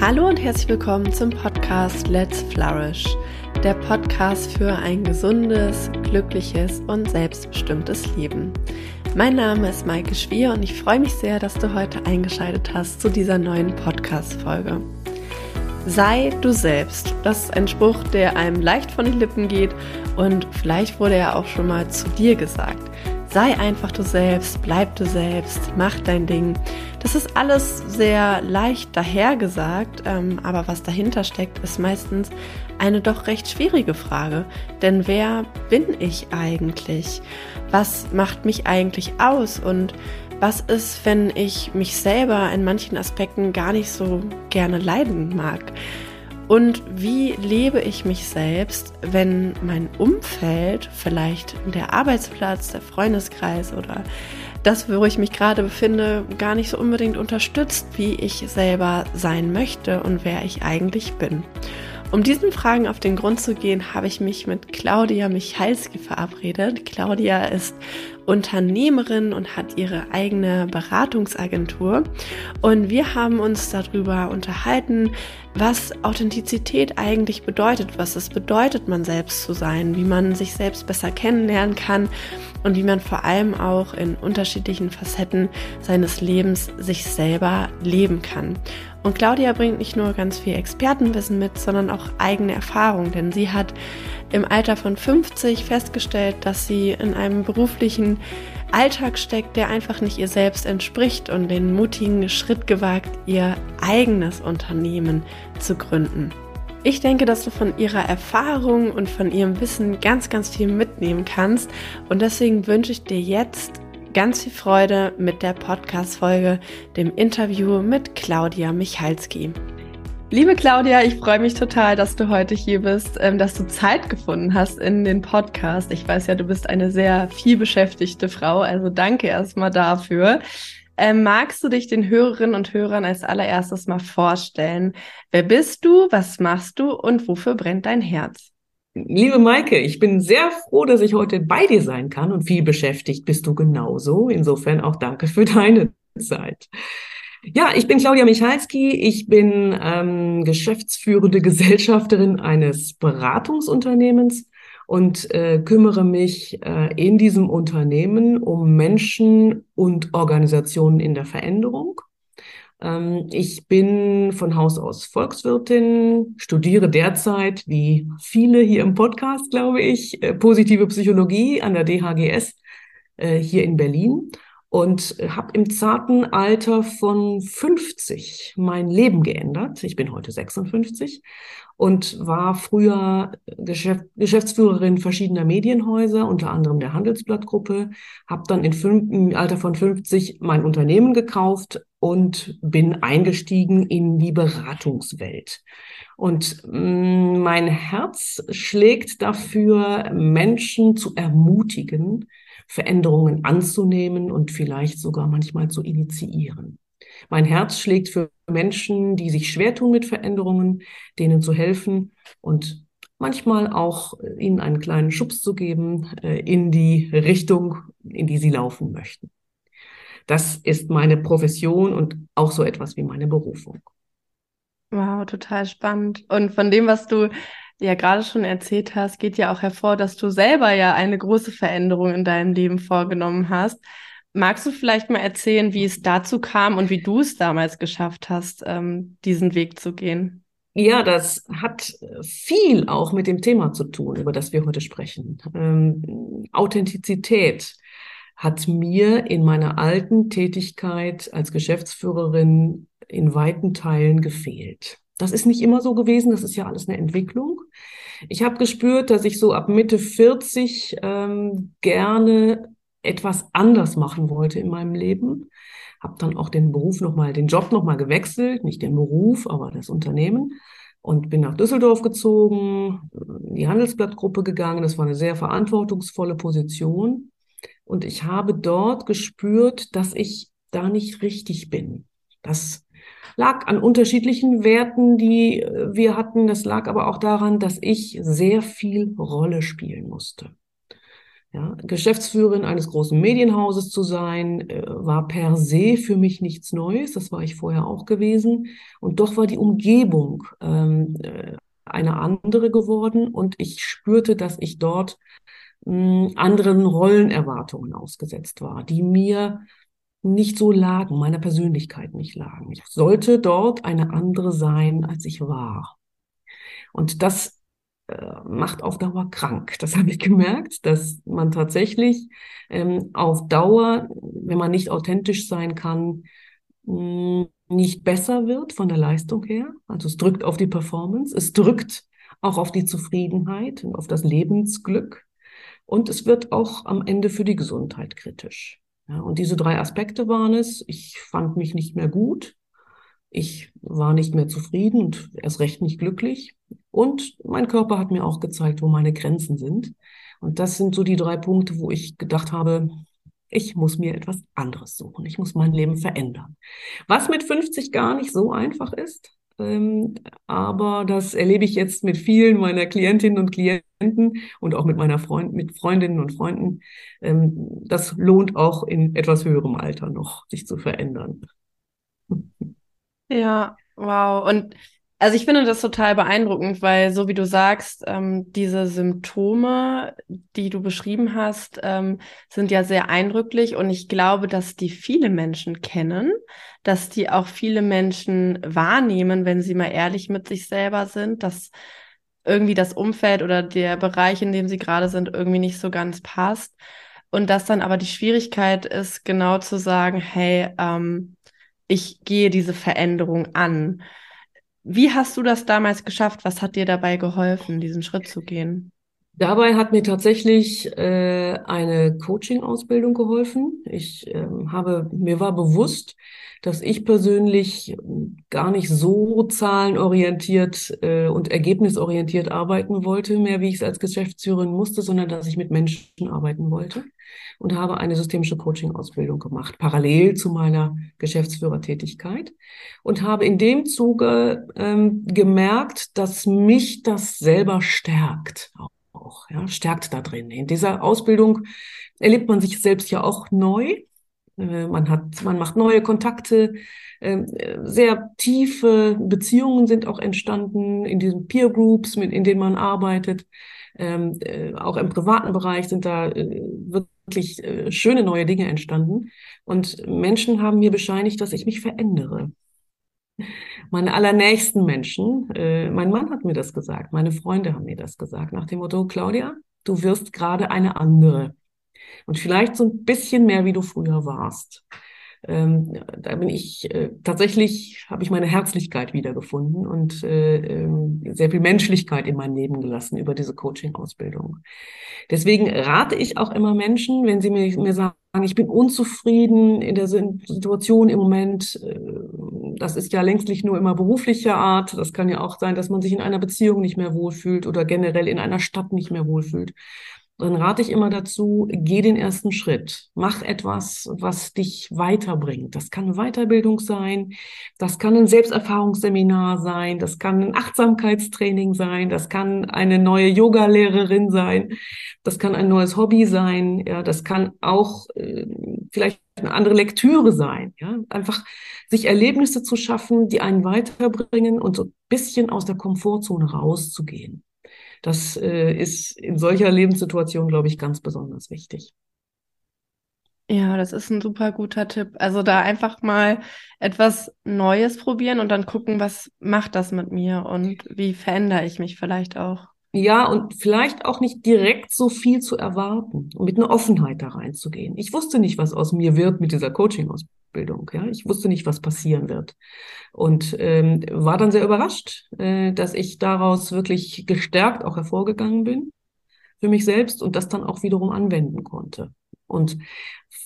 Hallo und herzlich willkommen zum Podcast Let's Flourish, der Podcast für ein gesundes, glückliches und selbstbestimmtes Leben. Mein Name ist Maike Schwier und ich freue mich sehr, dass du heute eingeschaltet hast zu dieser neuen Podcast-Folge. Sei du selbst. Das ist ein Spruch, der einem leicht von den Lippen geht und vielleicht wurde er auch schon mal zu dir gesagt. Sei einfach du selbst, bleib du selbst, mach dein Ding. Das ist alles sehr leicht dahergesagt, ähm, aber was dahinter steckt, ist meistens eine doch recht schwierige Frage. Denn wer bin ich eigentlich? Was macht mich eigentlich aus? Und was ist, wenn ich mich selber in manchen Aspekten gar nicht so gerne leiden mag? Und wie lebe ich mich selbst, wenn mein Umfeld, vielleicht der Arbeitsplatz, der Freundeskreis oder das, wo ich mich gerade befinde, gar nicht so unbedingt unterstützt, wie ich selber sein möchte und wer ich eigentlich bin? Um diesen Fragen auf den Grund zu gehen, habe ich mich mit Claudia Michalski verabredet. Claudia ist Unternehmerin und hat ihre eigene Beratungsagentur. Und wir haben uns darüber unterhalten, was Authentizität eigentlich bedeutet, was es bedeutet, man selbst zu sein, wie man sich selbst besser kennenlernen kann und wie man vor allem auch in unterschiedlichen Facetten seines Lebens sich selber leben kann. Und Claudia bringt nicht nur ganz viel Expertenwissen mit, sondern auch eigene Erfahrung, denn sie hat im Alter von 50 festgestellt, dass sie in einem beruflichen Alltag steckt, der einfach nicht ihr selbst entspricht und den mutigen Schritt gewagt, ihr eigenes Unternehmen zu gründen. Ich denke, dass du von ihrer Erfahrung und von ihrem Wissen ganz, ganz viel mitnehmen kannst und deswegen wünsche ich dir jetzt ganz viel Freude mit der Podcast-Folge, dem Interview mit Claudia Michalski. Liebe Claudia, ich freue mich total, dass du heute hier bist, ähm, dass du Zeit gefunden hast in den Podcast. Ich weiß ja, du bist eine sehr viel beschäftigte Frau, also danke erstmal dafür. Ähm, magst du dich den Hörerinnen und Hörern als allererstes mal vorstellen? Wer bist du, was machst du und wofür brennt dein Herz? Liebe Maike, ich bin sehr froh, dass ich heute bei dir sein kann und viel beschäftigt bist du genauso. Insofern auch danke für deine Zeit. Ja, ich bin Claudia Michalski. Ich bin ähm, geschäftsführende Gesellschafterin eines Beratungsunternehmens und äh, kümmere mich äh, in diesem Unternehmen um Menschen und Organisationen in der Veränderung. Ähm, ich bin von Haus aus Volkswirtin, studiere derzeit, wie viele hier im Podcast, glaube ich, äh, positive Psychologie an der DHGS äh, hier in Berlin und habe im zarten Alter von 50 mein Leben geändert. Ich bin heute 56 und war früher Geschäft, Geschäftsführerin verschiedener Medienhäuser, unter anderem der Handelsblattgruppe, habe dann in fünf, im Alter von 50 mein Unternehmen gekauft und bin eingestiegen in die Beratungswelt. Und mm, mein Herz schlägt dafür, Menschen zu ermutigen, Veränderungen anzunehmen und vielleicht sogar manchmal zu initiieren. Mein Herz schlägt für Menschen, die sich schwer tun mit Veränderungen, denen zu helfen und manchmal auch äh, ihnen einen kleinen Schubs zu geben äh, in die Richtung, in die sie laufen möchten. Das ist meine Profession und auch so etwas wie meine Berufung. Wow, total spannend. Und von dem, was du ja gerade schon erzählt hast, geht ja auch hervor, dass du selber ja eine große Veränderung in deinem Leben vorgenommen hast. Magst du vielleicht mal erzählen, wie es dazu kam und wie du es damals geschafft hast, ähm, diesen Weg zu gehen? Ja, das hat viel auch mit dem Thema zu tun, über das wir heute sprechen. Ähm, Authentizität hat mir in meiner alten Tätigkeit als Geschäftsführerin in weiten Teilen gefehlt. Das ist nicht immer so gewesen, das ist ja alles eine Entwicklung. Ich habe gespürt, dass ich so ab Mitte 40 ähm, gerne etwas anders machen wollte in meinem Leben. Habe dann auch den Beruf nochmal, den Job nochmal gewechselt, nicht den Beruf, aber das Unternehmen. Und bin nach Düsseldorf gezogen, in die Handelsblattgruppe gegangen. Das war eine sehr verantwortungsvolle Position. Und ich habe dort gespürt, dass ich da nicht richtig bin. Das lag an unterschiedlichen Werten, die wir hatten. Das lag aber auch daran, dass ich sehr viel Rolle spielen musste. Ja, Geschäftsführerin eines großen Medienhauses zu sein, äh, war per se für mich nichts Neues. Das war ich vorher auch gewesen. Und doch war die Umgebung ähm, äh, eine andere geworden und ich spürte, dass ich dort mh, anderen Rollenerwartungen ausgesetzt war, die mir nicht so lagen, meiner Persönlichkeit nicht lagen. Ich sollte dort eine andere sein, als ich war. Und das äh, macht auf Dauer krank. Das habe ich gemerkt, dass man tatsächlich ähm, auf Dauer, wenn man nicht authentisch sein kann, mh, nicht besser wird von der Leistung her. Also es drückt auf die Performance, es drückt auch auf die Zufriedenheit und auf das Lebensglück. Und es wird auch am Ende für die Gesundheit kritisch. Ja, und diese drei Aspekte waren es. Ich fand mich nicht mehr gut. Ich war nicht mehr zufrieden und erst recht nicht glücklich. Und mein Körper hat mir auch gezeigt, wo meine Grenzen sind. Und das sind so die drei Punkte, wo ich gedacht habe, ich muss mir etwas anderes suchen. Ich muss mein Leben verändern. Was mit 50 gar nicht so einfach ist. Ähm, aber das erlebe ich jetzt mit vielen meiner Klientinnen und Klienten und auch mit meiner Freund, mit Freundinnen und Freunden. Ähm, das lohnt auch in etwas höherem Alter noch, sich zu verändern. Ja, wow. Und also ich finde das total beeindruckend, weil so wie du sagst, ähm, diese Symptome, die du beschrieben hast, ähm, sind ja sehr eindrücklich und ich glaube, dass die viele Menschen kennen, dass die auch viele Menschen wahrnehmen, wenn sie mal ehrlich mit sich selber sind, dass irgendwie das Umfeld oder der Bereich, in dem sie gerade sind, irgendwie nicht so ganz passt. Und dass dann aber die Schwierigkeit ist, genau zu sagen, hey, ähm, ich gehe diese Veränderung an. Wie hast du das damals geschafft? Was hat dir dabei geholfen, diesen Schritt zu gehen? Dabei hat mir tatsächlich äh, eine Coaching-Ausbildung geholfen. Ich äh, habe, mir war bewusst, dass ich persönlich gar nicht so zahlenorientiert äh, und ergebnisorientiert arbeiten wollte, mehr wie ich es als Geschäftsführerin musste, sondern dass ich mit Menschen arbeiten wollte und habe eine systemische Coaching-Ausbildung gemacht, parallel zu meiner Geschäftsführertätigkeit und habe in dem Zuge ähm, gemerkt, dass mich das selber stärkt auch, ja, stärkt da drin. In dieser Ausbildung erlebt man sich selbst ja auch neu. Äh, man hat, man macht neue Kontakte, ähm, sehr tiefe Beziehungen sind auch entstanden in diesen Peer Groups, mit, in denen man arbeitet. Ähm, äh, auch im privaten Bereich sind da äh, wirklich schöne neue Dinge entstanden. Und Menschen haben mir bescheinigt, dass ich mich verändere meine allernächsten Menschen, äh, mein Mann hat mir das gesagt, meine Freunde haben mir das gesagt, nach dem Motto, Claudia, du wirst gerade eine andere. Und vielleicht so ein bisschen mehr, wie du früher warst. Ähm, da bin ich äh, tatsächlich, habe ich meine Herzlichkeit wiedergefunden und äh, äh, sehr viel Menschlichkeit in mein Leben gelassen über diese Coaching-Ausbildung. Deswegen rate ich auch immer Menschen, wenn sie mir, mir sagen, ich bin unzufrieden in der Situation im Moment. Äh, das ist ja längstlich nur immer beruflicher Art. Das kann ja auch sein, dass man sich in einer Beziehung nicht mehr wohlfühlt oder generell in einer Stadt nicht mehr wohlfühlt dann rate ich immer dazu, geh den ersten Schritt. Mach etwas, was dich weiterbringt. Das kann eine Weiterbildung sein, das kann ein Selbsterfahrungsseminar sein, das kann ein Achtsamkeitstraining sein, das kann eine neue Yogalehrerin sein, das kann ein neues Hobby sein, ja, das kann auch äh, vielleicht eine andere Lektüre sein, ja, einfach sich Erlebnisse zu schaffen, die einen weiterbringen und so ein bisschen aus der Komfortzone rauszugehen. Das äh, ist in solcher Lebenssituation, glaube ich, ganz besonders wichtig. Ja, das ist ein super guter Tipp. Also da einfach mal etwas Neues probieren und dann gucken, was macht das mit mir und wie verändere ich mich vielleicht auch. Ja, und vielleicht auch nicht direkt so viel zu erwarten und mit einer Offenheit da reinzugehen. Ich wusste nicht, was aus mir wird mit dieser Coaching-Ausbildung. Ausbildung. Ja, ich wusste nicht, was passieren wird und ähm, war dann sehr überrascht, äh, dass ich daraus wirklich gestärkt auch hervorgegangen bin für mich selbst und das dann auch wiederum anwenden konnte. Und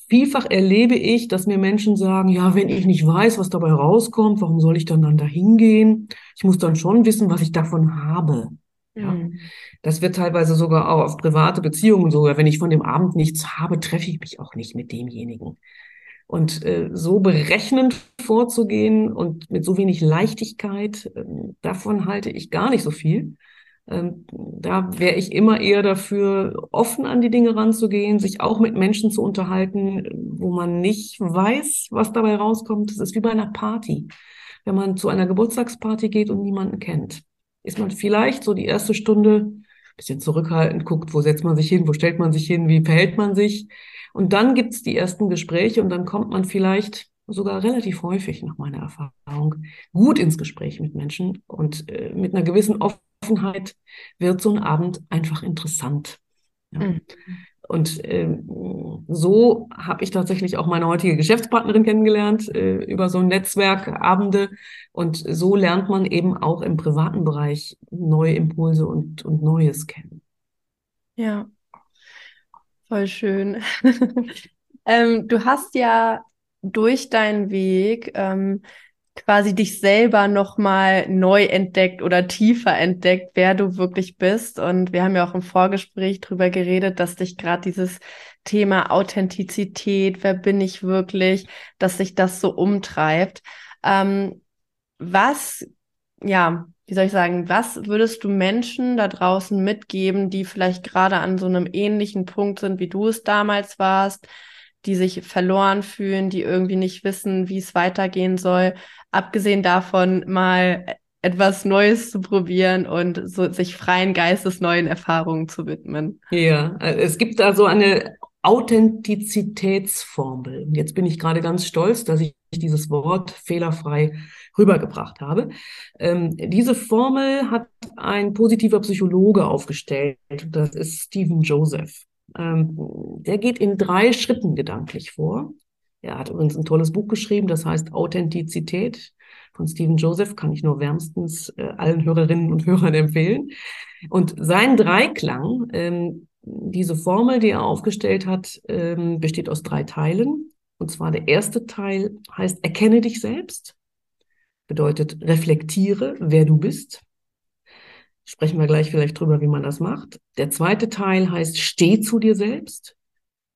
vielfach erlebe ich, dass mir Menschen sagen, ja, wenn ich nicht weiß, was dabei rauskommt, warum soll ich dann dann dahin gehen? Ich muss dann schon wissen, was ich davon habe. Ja, mhm. das wird teilweise sogar auch auf private Beziehungen so. Wenn ich von dem Abend nichts habe, treffe ich mich auch nicht mit demjenigen. Und äh, so berechnend vorzugehen und mit so wenig Leichtigkeit, äh, davon halte ich gar nicht so viel. Ähm, da wäre ich immer eher dafür, offen an die Dinge ranzugehen, sich auch mit Menschen zu unterhalten, wo man nicht weiß, was dabei rauskommt. Das ist wie bei einer Party. Wenn man zu einer Geburtstagsparty geht und niemanden kennt, ist man vielleicht so die erste Stunde ein bisschen zurückhaltend, guckt, wo setzt man sich hin, wo stellt man sich hin, wie verhält man sich. Und dann gibt's die ersten Gespräche und dann kommt man vielleicht sogar relativ häufig nach meiner Erfahrung gut ins Gespräch mit Menschen und äh, mit einer gewissen Offenheit wird so ein Abend einfach interessant. Ja. Mhm. Und äh, so habe ich tatsächlich auch meine heutige Geschäftspartnerin kennengelernt äh, über so Netzwerkabende. Und so lernt man eben auch im privaten Bereich neue Impulse und, und Neues kennen. Ja, voll schön. ähm, du hast ja durch deinen Weg ähm, quasi dich selber nochmal neu entdeckt oder tiefer entdeckt, wer du wirklich bist. Und wir haben ja auch im Vorgespräch drüber geredet, dass dich gerade dieses Thema Authentizität, wer bin ich wirklich, dass sich das so umtreibt. Ähm, was, ja, wie soll ich sagen, was würdest du Menschen da draußen mitgeben, die vielleicht gerade an so einem ähnlichen Punkt sind, wie du es damals warst? Die sich verloren fühlen, die irgendwie nicht wissen, wie es weitergehen soll. Abgesehen davon, mal etwas Neues zu probieren und so sich freien Geistes neuen Erfahrungen zu widmen. Ja, es gibt da so eine Authentizitätsformel. Und jetzt bin ich gerade ganz stolz, dass ich dieses Wort fehlerfrei rübergebracht habe. Ähm, diese Formel hat ein positiver Psychologe aufgestellt. Das ist Stephen Joseph. Ähm, der geht in drei Schritten gedanklich vor. Er hat übrigens ein tolles Buch geschrieben, das heißt Authentizität von Stephen Joseph, kann ich nur wärmstens äh, allen Hörerinnen und Hörern empfehlen. Und sein Dreiklang, ähm, diese Formel, die er aufgestellt hat, ähm, besteht aus drei Teilen. Und zwar der erste Teil heißt Erkenne dich selbst, bedeutet reflektiere, wer du bist. Sprechen wir gleich vielleicht drüber, wie man das macht. Der zweite Teil heißt, steh zu dir selbst.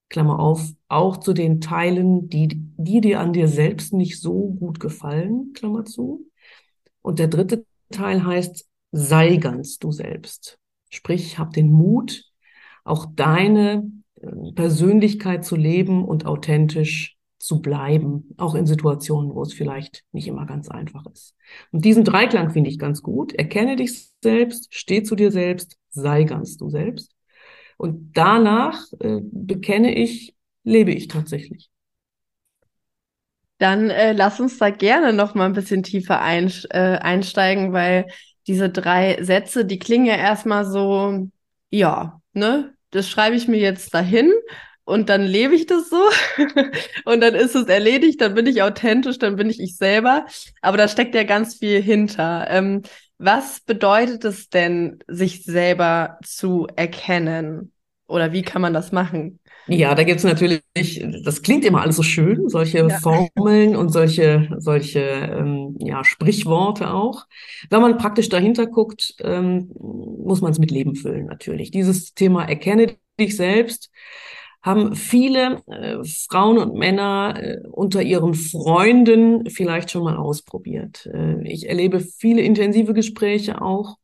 Klammer auf, auch zu den Teilen, die, die dir an dir selbst nicht so gut gefallen, Klammer zu. Und der dritte Teil heißt, sei ganz du selbst. Sprich, hab den Mut, auch deine äh, Persönlichkeit zu leben und authentisch zu bleiben, auch in Situationen, wo es vielleicht nicht immer ganz einfach ist. Und diesen Dreiklang finde ich ganz gut. Erkenne dich selbst, steh zu dir selbst, sei ganz du selbst. Und danach äh, bekenne ich, lebe ich tatsächlich. Dann äh, lass uns da gerne noch mal ein bisschen tiefer ein, äh, einsteigen, weil diese drei Sätze, die klingen ja erstmal so, ja, ne, das schreibe ich mir jetzt dahin und dann lebe ich das so und dann ist es erledigt, dann bin ich authentisch, dann bin ich ich selber. Aber da steckt ja ganz viel hinter. Ähm, was bedeutet es denn, sich selber zu erkennen? Oder wie kann man das machen? Ja, da gibt's natürlich, das klingt immer alles so schön, solche ja. Formeln und solche, solche ähm, ja, Sprichworte auch. Wenn man praktisch dahinter guckt, ähm, muss man es mit Leben füllen natürlich. Dieses Thema erkenne dich selbst haben viele äh, Frauen und Männer äh, unter ihren Freunden vielleicht schon mal ausprobiert. Äh, ich erlebe viele intensive Gespräche auch,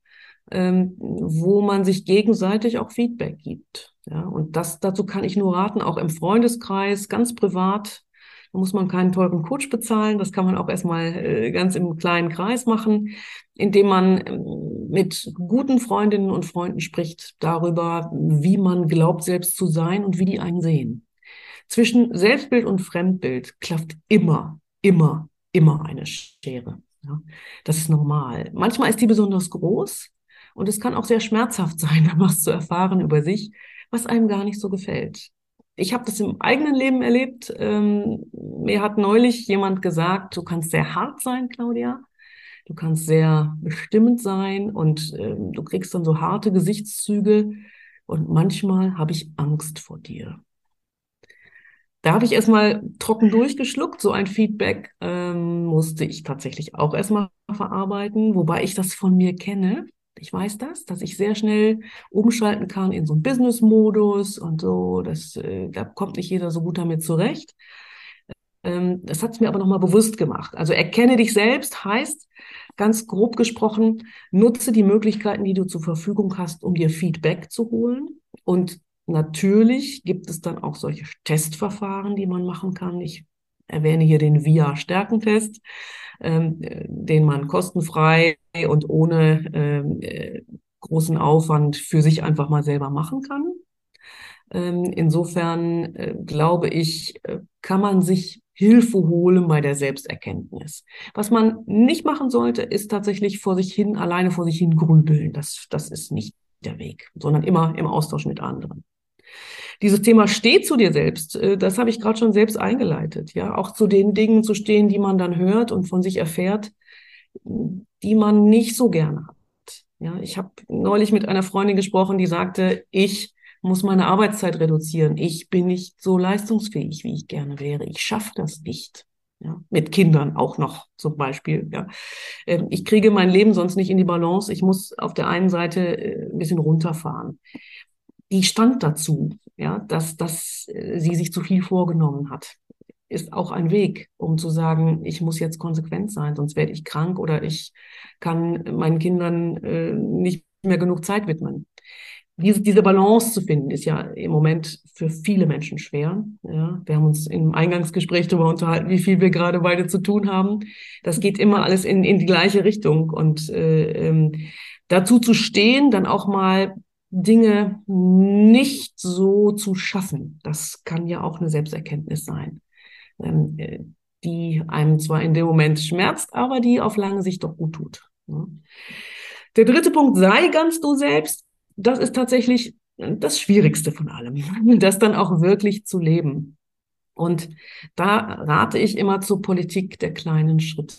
ähm, wo man sich gegenseitig auch Feedback gibt. Ja, und das dazu kann ich nur raten, auch im Freundeskreis, ganz privat. Da muss man keinen teuren Coach bezahlen. Das kann man auch erstmal äh, ganz im kleinen Kreis machen indem man ähm, mit guten Freundinnen und Freunden spricht darüber, wie man glaubt, selbst zu sein und wie die einen sehen. Zwischen Selbstbild und Fremdbild klafft immer, immer, immer eine Schere. Ja, das ist normal. Manchmal ist die besonders groß und es kann auch sehr schmerzhaft sein, was zu erfahren über sich, was einem gar nicht so gefällt. Ich habe das im eigenen Leben erlebt. Ähm, mir hat neulich jemand gesagt, du kannst sehr hart sein, Claudia, Du kannst sehr bestimmend sein und ähm, du kriegst dann so harte Gesichtszüge und manchmal habe ich Angst vor dir. Da habe ich erstmal trocken durchgeschluckt. So ein Feedback ähm, musste ich tatsächlich auch erstmal verarbeiten, wobei ich das von mir kenne. Ich weiß das, dass ich sehr schnell umschalten kann in so einen Business-Modus und so. Das, äh, da kommt nicht jeder so gut damit zurecht. Ähm, das hat es mir aber nochmal bewusst gemacht. Also erkenne dich selbst heißt, ganz grob gesprochen, nutze die Möglichkeiten, die du zur Verfügung hast, um dir Feedback zu holen. Und natürlich gibt es dann auch solche Testverfahren, die man machen kann. Ich erwähne hier den VIA-Stärkentest, ähm, den man kostenfrei und ohne ähm, äh, großen Aufwand für sich einfach mal selber machen kann. Ähm, insofern äh, glaube ich, äh, kann man sich Hilfe holen bei der Selbsterkenntnis. Was man nicht machen sollte, ist tatsächlich vor sich hin, alleine vor sich hin grübeln. Das, das ist nicht der Weg, sondern immer im Austausch mit anderen. Dieses Thema steht zu dir selbst, äh, das habe ich gerade schon selbst eingeleitet, ja, auch zu den Dingen zu stehen, die man dann hört und von sich erfährt, die man nicht so gerne hat. Ja, ich habe neulich mit einer Freundin gesprochen, die sagte, ich muss meine Arbeitszeit reduzieren. Ich bin nicht so leistungsfähig, wie ich gerne wäre. Ich schaffe das nicht. Ja, mit Kindern auch noch zum Beispiel. Ja. Ähm, ich kriege mein Leben sonst nicht in die Balance. Ich muss auf der einen Seite äh, ein bisschen runterfahren. Die stand dazu, ja, dass, dass äh, sie sich zu viel vorgenommen hat. Ist auch ein Weg, um zu sagen, ich muss jetzt konsequent sein, sonst werde ich krank oder ich kann meinen Kindern äh, nicht mehr genug Zeit widmen diese, diese Balance zu finden, ist ja im Moment für viele Menschen schwer. Ja, wir haben uns im Eingangsgespräch darüber unterhalten, wie viel wir gerade beide zu tun haben. Das geht immer alles in, in die gleiche Richtung. Und äh, ähm, dazu zu stehen, dann auch mal Dinge nicht so zu schaffen, das kann ja auch eine Selbsterkenntnis sein, ähm, äh, die einem zwar in dem Moment schmerzt, aber die auf lange Sicht doch gut tut. Ja. Der dritte Punkt, sei ganz du selbst das ist tatsächlich das Schwierigste von allem, das dann auch wirklich zu leben. Und da rate ich immer zur Politik der kleinen Schritte.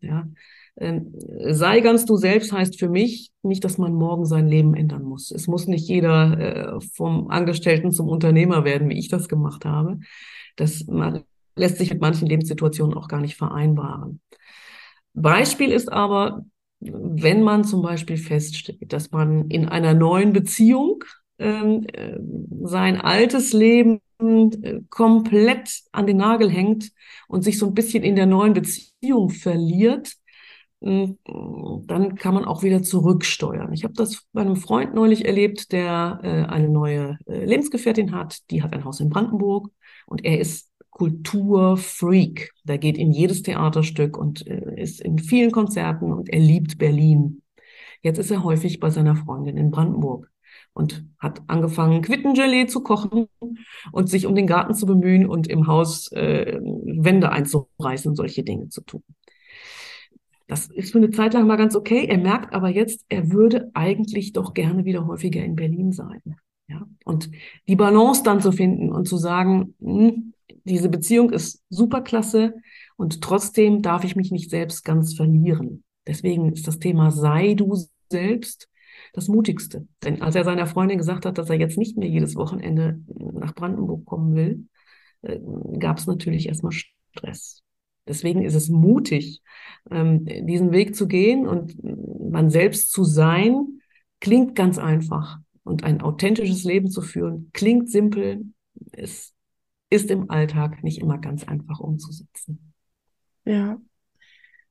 Ja. Ähm, sei ganz du selbst heißt für mich nicht, dass man morgen sein Leben ändern muss. Es muss nicht jeder äh, vom Angestellten zum Unternehmer werden, wie ich das gemacht habe. Das lässt sich mit manchen Lebenssituationen auch gar nicht vereinbaren. Beispiel ist aber, wenn man zum Beispiel feststellt, dass man in einer neuen Beziehung ähm, äh, sein altes Leben äh, komplett an den Nagel hängt und sich so ein bisschen in der neuen Beziehung verliert, äh, dann kann man auch wieder zurücksteuern. Ich habe das bei einem Freund neulich erlebt, der äh, eine neue äh, Lebensgefährtin hat. Die hat ein Haus in Brandenburg und er ist Kulturfreak. Der geht in jedes Theaterstück und äh, ist in vielen Konzerten und er liebt Berlin. Jetzt ist er häufig bei seiner Freundin in Brandenburg und hat angefangen, Quittengelee zu kochen und sich um den Garten zu bemühen und im Haus äh, Wände einzureißen und solche Dinge zu tun. Das ist für eine Zeit lang mal ganz okay. Er merkt aber jetzt, er würde eigentlich doch gerne wieder häufiger in Berlin sein. Ja, und die Balance dann zu finden und zu sagen, mh, hm, diese Beziehung ist superklasse und trotzdem darf ich mich nicht selbst ganz verlieren. Deswegen ist das Thema sei du selbst das Mutigste. Denn als er seiner Freundin gesagt hat, dass er jetzt nicht mehr jedes Wochenende nach Brandenburg kommen will, äh, gab es natürlich erstmal Stress. Deswegen ist es mutig, ähm, diesen Weg zu gehen und man selbst zu sein, klingt ganz einfach. Und ein authentisches Leben zu führen, klingt simpel, ist ist im Alltag nicht immer ganz einfach umzusetzen. Ja.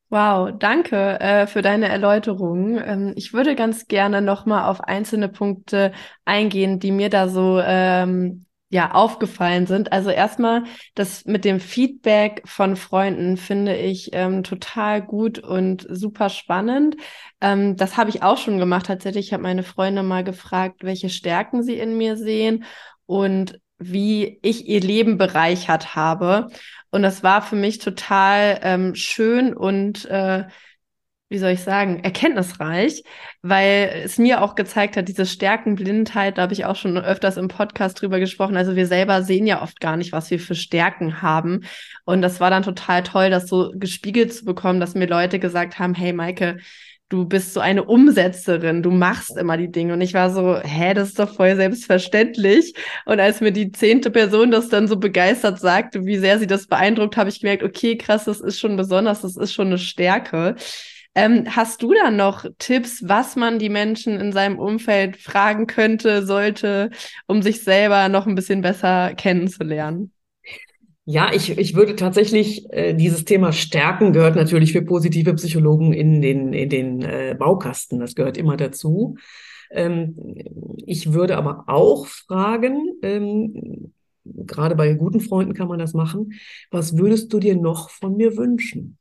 Wow, danke äh, für deine Erläuterung. Ähm, ich würde ganz gerne nochmal auf einzelne Punkte eingehen, die mir da so ähm, ja aufgefallen sind. Also erstmal das mit dem Feedback von Freunden finde ich ähm, total gut und super spannend. Ähm, das habe ich auch schon gemacht tatsächlich. Ich habe meine Freunde mal gefragt, welche Stärken sie in mir sehen und wie ich ihr Leben bereichert habe. Und das war für mich total ähm, schön und äh, wie soll ich sagen, erkenntnisreich, weil es mir auch gezeigt hat, diese Stärkenblindheit, da habe ich auch schon öfters im Podcast drüber gesprochen. Also wir selber sehen ja oft gar nicht, was wir für Stärken haben. Und das war dann total toll, das so gespiegelt zu bekommen, dass mir Leute gesagt haben, hey Maike, du bist so eine Umsetzerin, du machst immer die Dinge. Und ich war so, hä, das ist doch voll selbstverständlich. Und als mir die zehnte Person das dann so begeistert sagte, wie sehr sie das beeindruckt, habe ich gemerkt, okay, krass, das ist schon besonders, das ist schon eine Stärke. Ähm, hast du da noch Tipps, was man die Menschen in seinem Umfeld fragen könnte, sollte, um sich selber noch ein bisschen besser kennenzulernen? Ja, ich, ich würde tatsächlich, äh, dieses Thema Stärken gehört natürlich für positive Psychologen in den, in den äh, Baukasten. Das gehört immer dazu. Ähm, ich würde aber auch fragen, ähm, gerade bei guten Freunden kann man das machen, was würdest du dir noch von mir wünschen?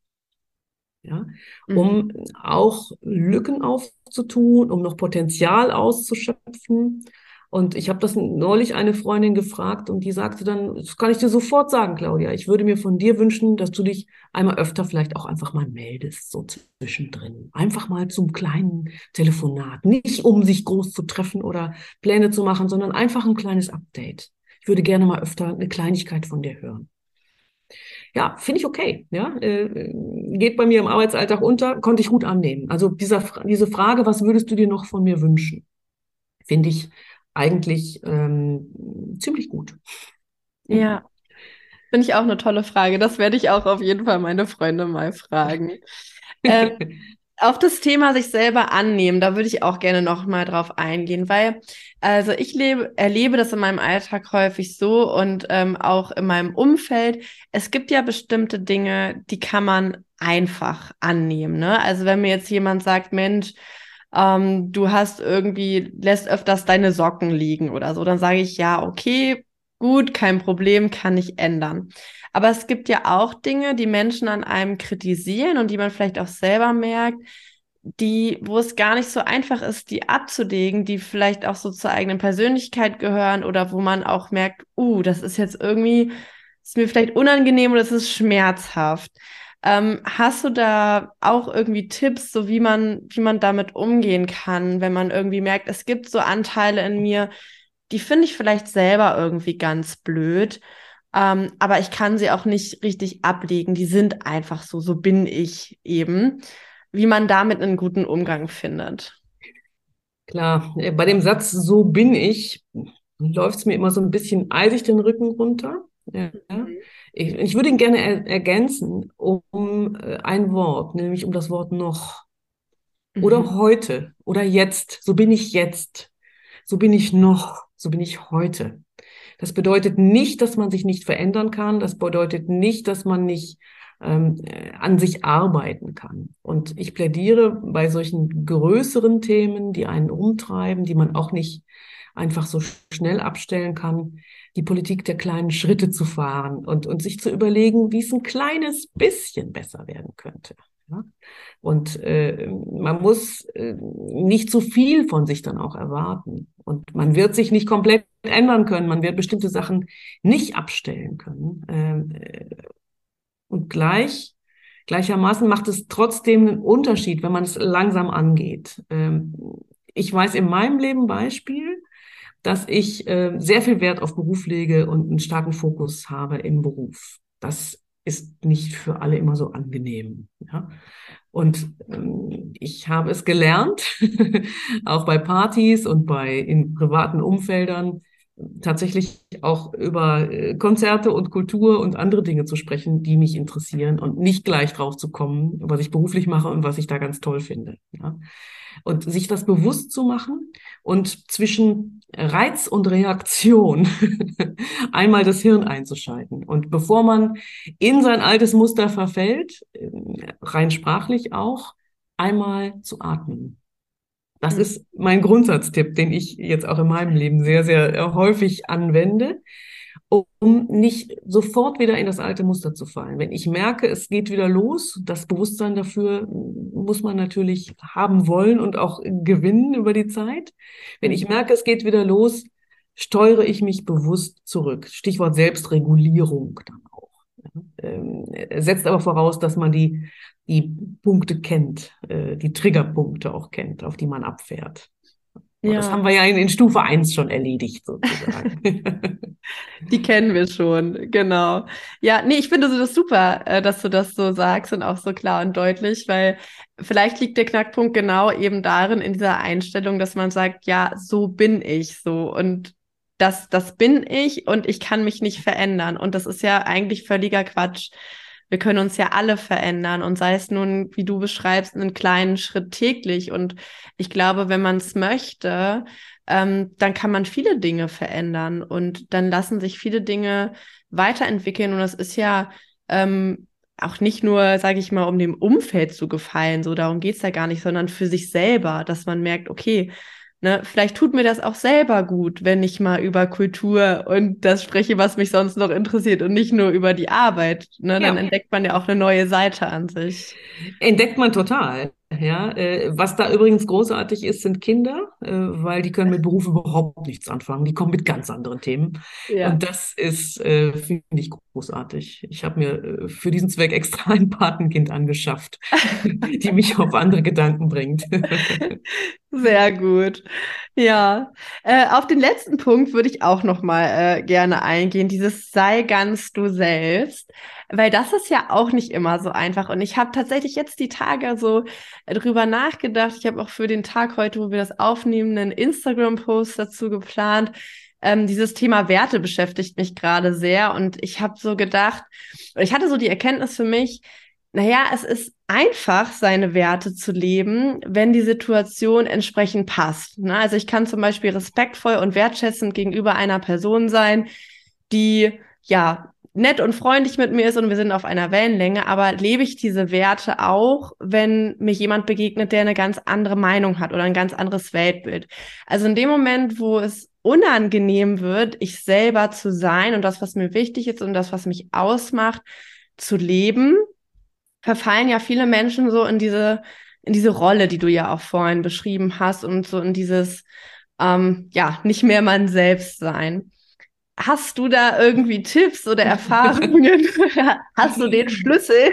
Ja, um mhm. auch Lücken aufzutun, um noch Potenzial auszuschöpfen und ich habe das neulich eine Freundin gefragt und die sagte dann, das kann ich dir sofort sagen, Claudia, ich würde mir von dir wünschen, dass du dich einmal öfter vielleicht auch einfach mal meldest, so zwischendrin. Einfach mal zum kleinen Telefonat. Nicht um sich groß zu treffen oder Pläne zu machen, sondern einfach ein kleines Update. Ich würde gerne mal öfter eine Kleinigkeit von dir hören. Ja, finde ich okay. Ja, äh, geht bei mir im Arbeitsalltag unter, konnte ich gut annehmen. Also dieser, diese Frage, was würdest du dir noch von mir wünschen, finde ich eigentlich ähm, ziemlich gut. Ja, finde ich auch eine tolle Frage. Das werde ich auch auf jeden Fall meine Freunde mal fragen. ähm, auf das Thema sich selber annehmen, da würde ich auch gerne noch mal drauf eingehen, weil also ich lebe, erlebe das in meinem Alltag häufig so und ähm, auch in meinem Umfeld. Es gibt ja bestimmte Dinge, die kann man einfach annehmen. Ne? Also wenn mir jetzt jemand sagt, Mensch, ähm, du hast irgendwie, lässt öfters deine Socken liegen oder so, dann sage ich ja, okay, gut, kein Problem, kann ich ändern. Aber es gibt ja auch Dinge, die Menschen an einem kritisieren und die man vielleicht auch selber merkt, die, wo es gar nicht so einfach ist, die abzulegen, die vielleicht auch so zur eigenen Persönlichkeit gehören oder wo man auch merkt, uh, das ist jetzt irgendwie, ist mir vielleicht unangenehm oder es ist schmerzhaft. Ähm, hast du da auch irgendwie Tipps, so wie man, wie man damit umgehen kann, wenn man irgendwie merkt, es gibt so Anteile in mir, die finde ich vielleicht selber irgendwie ganz blöd, ähm, aber ich kann sie auch nicht richtig ablegen. Die sind einfach so, so bin ich eben. Wie man damit einen guten Umgang findet. Klar, äh, bei dem Satz, so bin ich, läuft es mir immer so ein bisschen eisig den Rücken runter. Ja. Mhm. Ich, ich würde ihn gerne er, ergänzen um äh, ein Wort, nämlich um das Wort noch. Mhm. Oder heute oder jetzt. So bin ich jetzt. So bin ich noch. So bin ich heute. Das bedeutet nicht, dass man sich nicht verändern kann. Das bedeutet nicht, dass man nicht ähm, äh, an sich arbeiten kann. Und ich plädiere bei solchen größeren Themen, die einen umtreiben, die man auch nicht einfach so schnell abstellen kann, die Politik der kleinen Schritte zu fahren und, und sich zu überlegen, wie es ein kleines bisschen besser werden könnte. Ja? Und äh, man muss äh, nicht zu viel von sich dann auch erwarten. Und man wird sich nicht komplett ändern können. Man wird bestimmte Sachen nicht abstellen können. Ähm, äh, und gleich, gleichermaßen macht es trotzdem einen Unterschied, wenn man es langsam angeht. Ähm, ich weiß in meinem Leben Beispiel, dass ich äh, sehr viel Wert auf Beruf lege und einen starken Fokus habe im Beruf. Das ist nicht für alle immer so angenehm. Ja? Und ähm, ich habe es gelernt, auch bei Partys und bei in privaten Umfeldern, tatsächlich auch über äh, Konzerte und Kultur und andere Dinge zu sprechen, die mich interessieren und nicht gleich drauf zu kommen, was ich beruflich mache und was ich da ganz toll finde. Ja? Und sich das bewusst zu machen und zwischen Reiz und Reaktion einmal das Hirn einzuschalten. Und bevor man in sein altes Muster verfällt, äh, rein sprachlich auch, einmal zu atmen. Das mhm. ist mein Grundsatztipp, den ich jetzt auch in meinem Leben sehr, sehr äh, häufig anwende um nicht sofort wieder in das alte Muster zu fallen. Wenn ich merke, es geht wieder los, das Bewusstsein dafür muss man natürlich haben wollen und auch gewinnen über die Zeit. Wenn ich merke, es geht wieder los, steuere ich mich bewusst zurück. Stichwort Selbstregulierung dann auch. Ähm, setzt aber voraus, dass man die, die Punkte kennt, äh, die Triggerpunkte auch kennt, auf die man abfährt. Ja. Das haben wir ja in, in Stufe 1 schon erledigt, sozusagen. Die kennen wir schon, genau. Ja, nee, ich finde das super, äh, dass du das so sagst und auch so klar und deutlich, weil vielleicht liegt der Knackpunkt genau eben darin, in dieser Einstellung, dass man sagt, ja, so bin ich so und das, das bin ich und ich kann mich nicht verändern. Und das ist ja eigentlich völliger Quatsch. Wir können uns ja alle verändern und sei es nun, wie du beschreibst, einen kleinen Schritt täglich. Und ich glaube, wenn man es möchte, ähm, dann kann man viele Dinge verändern und dann lassen sich viele Dinge weiterentwickeln. Und es ist ja ähm, auch nicht nur, sage ich mal, um dem Umfeld zu gefallen, so darum geht's ja gar nicht, sondern für sich selber, dass man merkt, okay, Ne, vielleicht tut mir das auch selber gut, wenn ich mal über Kultur und das spreche, was mich sonst noch interessiert und nicht nur über die Arbeit. Ne, dann entdeckt man ja auch eine neue Seite an sich. Entdeckt man total. Ja, äh, was da übrigens großartig ist, sind Kinder, äh, weil die können mit Beruf überhaupt nichts anfangen. Die kommen mit ganz anderen Themen. Ja. Und das ist, äh, finde ich, großartig. Ich habe mir für diesen Zweck extra ein Patenkind angeschafft, die mich auf andere Gedanken bringt. Sehr gut. Ja, äh, auf den letzten Punkt würde ich auch noch mal äh, gerne eingehen. Dieses sei ganz du selbst, weil das ist ja auch nicht immer so einfach. Und ich habe tatsächlich jetzt die Tage so drüber nachgedacht. Ich habe auch für den Tag heute, wo wir das aufnehmen, einen Instagram-Post dazu geplant. Ähm, dieses Thema Werte beschäftigt mich gerade sehr und ich habe so gedacht, ich hatte so die Erkenntnis für mich, naja, es ist einfach, seine Werte zu leben, wenn die Situation entsprechend passt. Ne? Also ich kann zum Beispiel respektvoll und wertschätzend gegenüber einer Person sein, die ja nett und freundlich mit mir ist und wir sind auf einer Wellenlänge, aber lebe ich diese Werte auch, wenn mir jemand begegnet, der eine ganz andere Meinung hat oder ein ganz anderes Weltbild. Also in dem Moment, wo es unangenehm wird, ich selber zu sein und das, was mir wichtig ist und das, was mich ausmacht, zu leben, verfallen ja viele Menschen so in diese, in diese Rolle, die du ja auch vorhin beschrieben hast und so in dieses, ähm, ja, nicht mehr man selbst sein. Hast du da irgendwie Tipps oder Erfahrungen? Hast du den Schlüssel?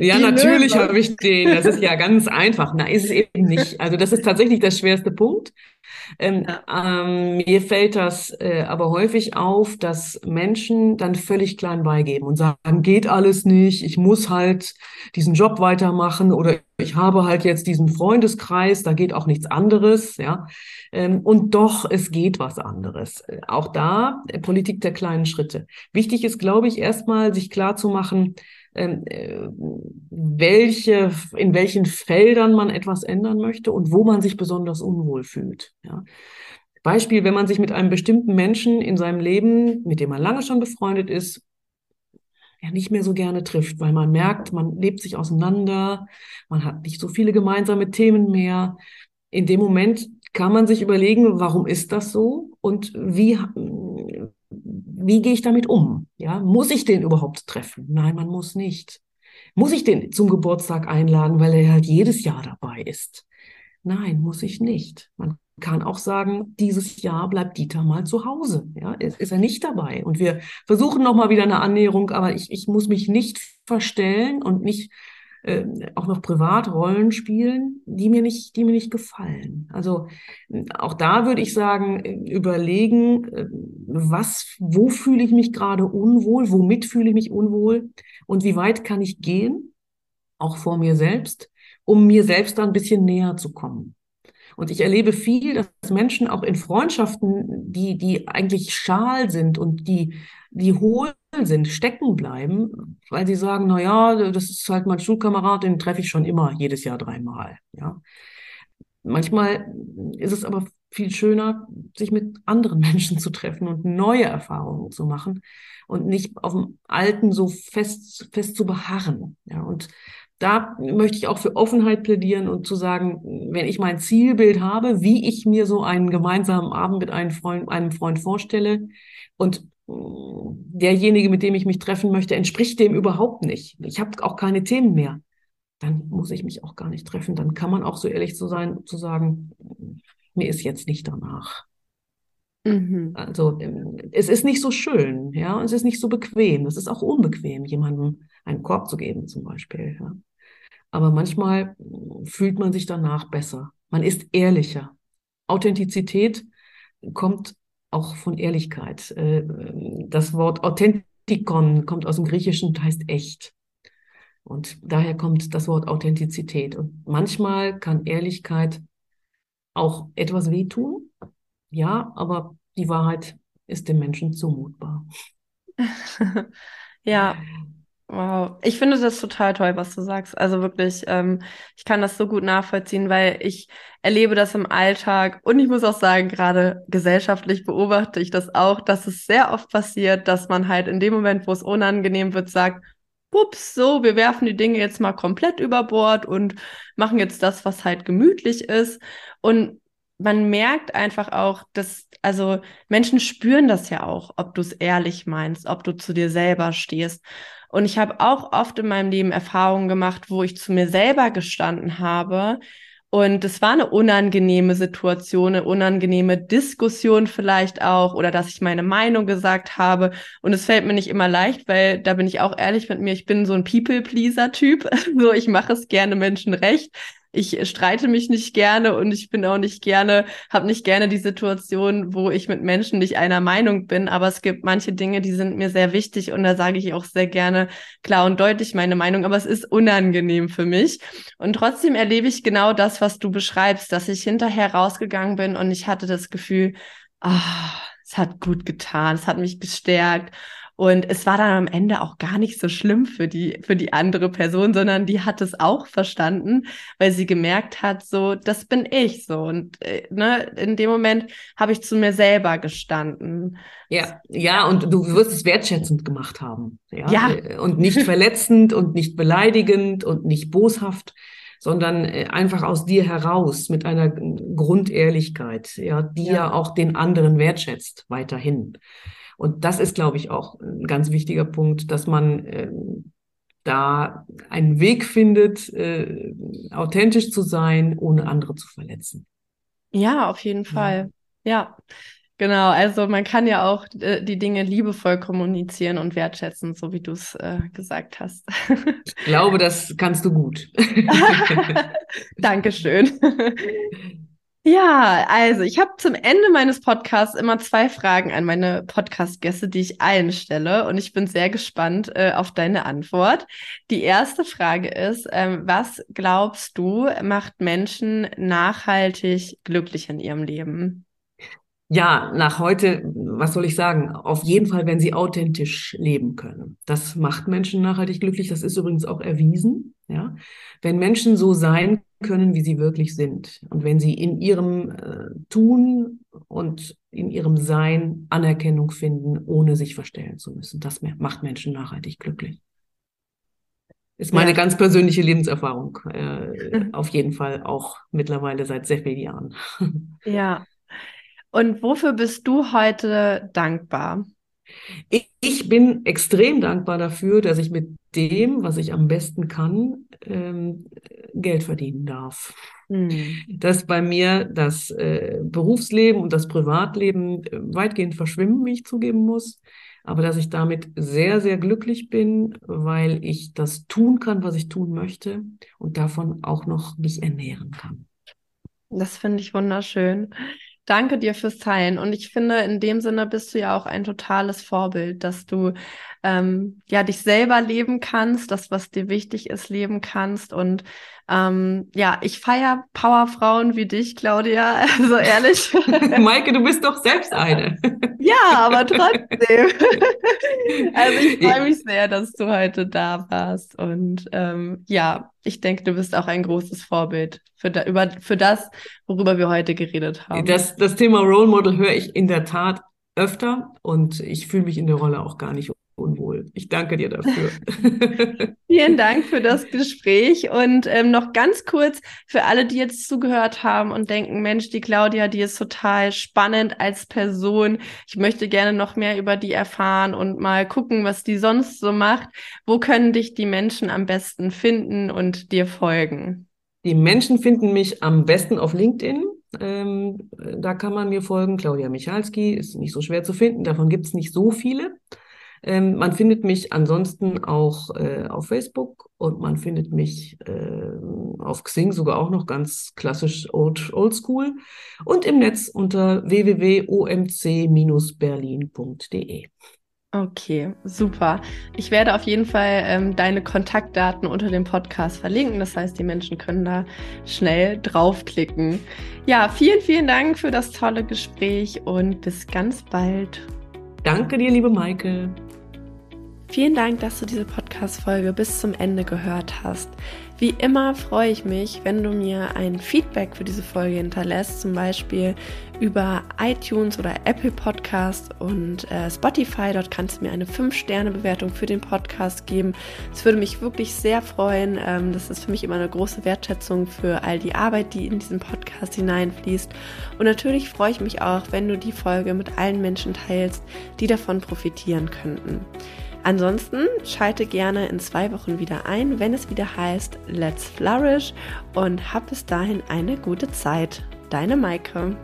Ja, natürlich habe ich den. Das ist ja ganz einfach. Na, ist es eben nicht. Also das ist tatsächlich der schwerste Punkt. Ähm, ähm, mir fällt das äh, aber häufig auf, dass Menschen dann völlig klein beigeben und sagen, geht alles nicht, ich muss halt diesen Job weitermachen oder ich habe halt jetzt diesen Freundeskreis, da geht auch nichts anderes, ja. Ähm, und doch, es geht was anderes. Auch da, äh, Politik der kleinen Schritte. Wichtig ist, glaube ich, erstmal sich klar zu machen, welche, in welchen Feldern man etwas ändern möchte und wo man sich besonders unwohl fühlt. Ja. Beispiel, wenn man sich mit einem bestimmten Menschen in seinem Leben, mit dem man lange schon befreundet ist, ja nicht mehr so gerne trifft, weil man merkt, man lebt sich auseinander, man hat nicht so viele gemeinsame Themen mehr. In dem Moment kann man sich überlegen, warum ist das so und wie, wie gehe ich damit um? Ja, muss ich den überhaupt treffen? Nein, man muss nicht. Muss ich den zum Geburtstag einladen, weil er halt jedes Jahr dabei ist? Nein, muss ich nicht. Man kann auch sagen, dieses Jahr bleibt Dieter mal zu Hause. Ja, ist, ist er nicht dabei. Und wir versuchen nochmal wieder eine Annäherung, aber ich, ich muss mich nicht verstellen und nicht äh, auch noch Privatrollen spielen, die mir nicht, die mir nicht gefallen. Also auch da würde ich sagen, überlegen, äh, was, wo fühle ich mich gerade unwohl, womit fühle ich mich unwohl und wie weit kann ich gehen, auch vor mir selbst, um mir selbst da ein bisschen näher zu kommen. Und ich erlebe viel, dass Menschen auch in Freundschaften, die, die eigentlich schal sind und die, die hohl sind, stecken bleiben, weil sie sagen, na ja, das ist halt mein Schulkamerad, den treffe ich schon immer jedes Jahr dreimal, ja. Manchmal ist es aber viel schöner, sich mit anderen Menschen zu treffen und neue Erfahrungen zu machen und nicht auf dem Alten so fest, fest zu beharren. Ja, und da möchte ich auch für Offenheit plädieren und zu sagen, wenn ich mein Zielbild habe, wie ich mir so einen gemeinsamen Abend mit einem Freund, einem Freund vorstelle und derjenige, mit dem ich mich treffen möchte, entspricht dem überhaupt nicht. Ich habe auch keine Themen mehr. Dann muss ich mich auch gar nicht treffen. Dann kann man auch so ehrlich zu sein, zu sagen, mir ist jetzt nicht danach. Mhm. Also es ist nicht so schön, ja, es ist nicht so bequem. Es ist auch unbequem, jemandem einen Korb zu geben, zum Beispiel. Ja. Aber manchmal fühlt man sich danach besser. Man ist ehrlicher. Authentizität kommt auch von Ehrlichkeit. Äh, das Wort Authentikon kommt aus dem Griechischen und heißt echt. Und daher kommt das Wort Authentizität. Und manchmal kann Ehrlichkeit auch etwas wehtun. Ja, aber die Wahrheit ist dem Menschen zumutbar. ja. Wow, ich finde das total toll, was du sagst. Also wirklich, ähm, ich kann das so gut nachvollziehen, weil ich erlebe das im Alltag und ich muss auch sagen, gerade gesellschaftlich beobachte ich das auch, dass es sehr oft passiert, dass man halt in dem Moment, wo es unangenehm wird, sagt, ups, so, wir werfen die Dinge jetzt mal komplett über Bord und machen jetzt das, was halt gemütlich ist. Und man merkt einfach auch, dass, also Menschen spüren das ja auch, ob du es ehrlich meinst, ob du zu dir selber stehst. Und ich habe auch oft in meinem Leben Erfahrungen gemacht, wo ich zu mir selber gestanden habe. Und es war eine unangenehme Situation, eine unangenehme Diskussion vielleicht auch oder dass ich meine Meinung gesagt habe. Und es fällt mir nicht immer leicht, weil da bin ich auch ehrlich mit mir. Ich bin so ein People-Pleaser-Typ. so, ich mache es gerne Menschen recht ich streite mich nicht gerne und ich bin auch nicht gerne, habe nicht gerne die Situation, wo ich mit Menschen nicht einer Meinung bin. Aber es gibt manche Dinge, die sind mir sehr wichtig und da sage ich auch sehr gerne klar und deutlich meine Meinung. Aber es ist unangenehm für mich. Und trotzdem erlebe ich genau das, was du beschreibst, dass ich hinterher rausgegangen bin und ich hatte das Gefühl, ah, es hat gut getan, es hat mich gestärkt. Und es war dann am Ende auch gar nicht so schlimm für die, für die andere Person, sondern die hat es auch verstanden, weil sie gemerkt hat, so, das bin ich so. Und äh, ne, in dem Moment habe ich zu mir selber gestanden. Ja, ja, und du wirst es wertschätzend gemacht haben. Ja. ja. Äh, und nicht verletzend und nicht beleidigend und nicht boshaft sondern äh, einfach aus dir heraus mit einer Grundehrlichkeit, ja, die ja, ja auch den anderen wertschätzt weiterhin. Und das ist, glaube ich, auch ein ganz wichtiger Punkt, dass man äh, da einen Weg findet, äh, authentisch zu sein, ohne andere zu verletzen. Ja, auf jeden Fall. Ja. ja. Genau, also man kann ja auch äh, die Dinge liebevoll kommunizieren und wertschätzen, so wie du es äh, gesagt hast. ich glaube, das kannst du gut. Dankeschön. Ja, also ich habe zum Ende meines Podcasts immer zwei Fragen an meine Podcast-Gäste, die ich allen stelle. Und ich bin sehr gespannt äh, auf deine Antwort. Die erste Frage ist, ähm, was glaubst du, macht Menschen nachhaltig glücklich in ihrem Leben? Ja, nach heute, was soll ich sagen? Auf jeden Fall, wenn sie authentisch leben können. Das macht Menschen nachhaltig glücklich. Das ist übrigens auch erwiesen. Ja, wenn Menschen so sein können, wie sie wirklich sind. Und wenn sie in ihrem äh, Tun und in ihrem Sein Anerkennung finden, ohne sich verstellen zu müssen. Das macht Menschen nachhaltig glücklich. Ist meine ja. ganz persönliche Lebenserfahrung. Äh, auf jeden Fall auch mittlerweile seit sehr vielen Jahren. Ja. Und wofür bist du heute dankbar? Ich bin extrem dankbar dafür, dass ich mit dem, was ich am besten kann, ähm, Geld verdienen darf. Mhm. Dass bei mir das äh, Berufsleben und das Privatleben äh, weitgehend verschwimmen, wie ich zugeben muss. Aber dass ich damit sehr, sehr glücklich bin, weil ich das tun kann, was ich tun möchte und davon auch noch mich ernähren kann. Das finde ich wunderschön. Danke dir fürs Teilen. Und ich finde, in dem Sinne bist du ja auch ein totales Vorbild, dass du ähm, ja dich selber leben kannst, das, was dir wichtig ist, leben kannst. Und ähm, ja, ich feiere Powerfrauen wie dich, Claudia. Also ehrlich. Maike, du bist doch selbst eine. ja, aber trotzdem. also ich freue mich sehr, dass du heute da warst. Und ähm, ja, ich denke, du bist auch ein großes Vorbild für, da, über, für das, worüber wir heute geredet haben. Das, das Thema Role Model höre ich in der Tat öfter und ich fühle mich in der Rolle auch gar nicht unwohl. Ich danke dir dafür. Vielen Dank für das Gespräch und ähm, noch ganz kurz für alle, die jetzt zugehört haben und denken, Mensch, die Claudia, die ist total spannend als Person. Ich möchte gerne noch mehr über die erfahren und mal gucken, was die sonst so macht. Wo können dich die Menschen am besten finden und dir folgen? Die Menschen finden mich am besten auf LinkedIn. Ähm, da kann man mir folgen. Claudia Michalski ist nicht so schwer zu finden. Davon gibt es nicht so viele. Ähm, man findet mich ansonsten auch äh, auf Facebook und man findet mich äh, auf Xing sogar auch noch ganz klassisch old, oldschool und im Netz unter www.omc-berlin.de. Okay, super. Ich werde auf jeden Fall ähm, deine Kontaktdaten unter dem Podcast verlinken. Das heißt, die Menschen können da schnell draufklicken. Ja, vielen, vielen Dank für das tolle Gespräch und bis ganz bald. Danke dir, liebe Maike. Vielen Dank, dass du diese Podcast-Folge bis zum Ende gehört hast. Wie immer freue ich mich, wenn du mir ein Feedback für diese Folge hinterlässt, zum Beispiel über iTunes oder Apple Podcast und äh, Spotify. Dort kannst du mir eine 5-Sterne-Bewertung für den Podcast geben. Es würde mich wirklich sehr freuen. Ähm, das ist für mich immer eine große Wertschätzung für all die Arbeit, die in diesen Podcast hineinfließt. Und natürlich freue ich mich auch, wenn du die Folge mit allen Menschen teilst, die davon profitieren könnten. Ansonsten schalte gerne in zwei Wochen wieder ein, wenn es wieder heißt Let's Flourish und hab bis dahin eine gute Zeit. Deine Maike.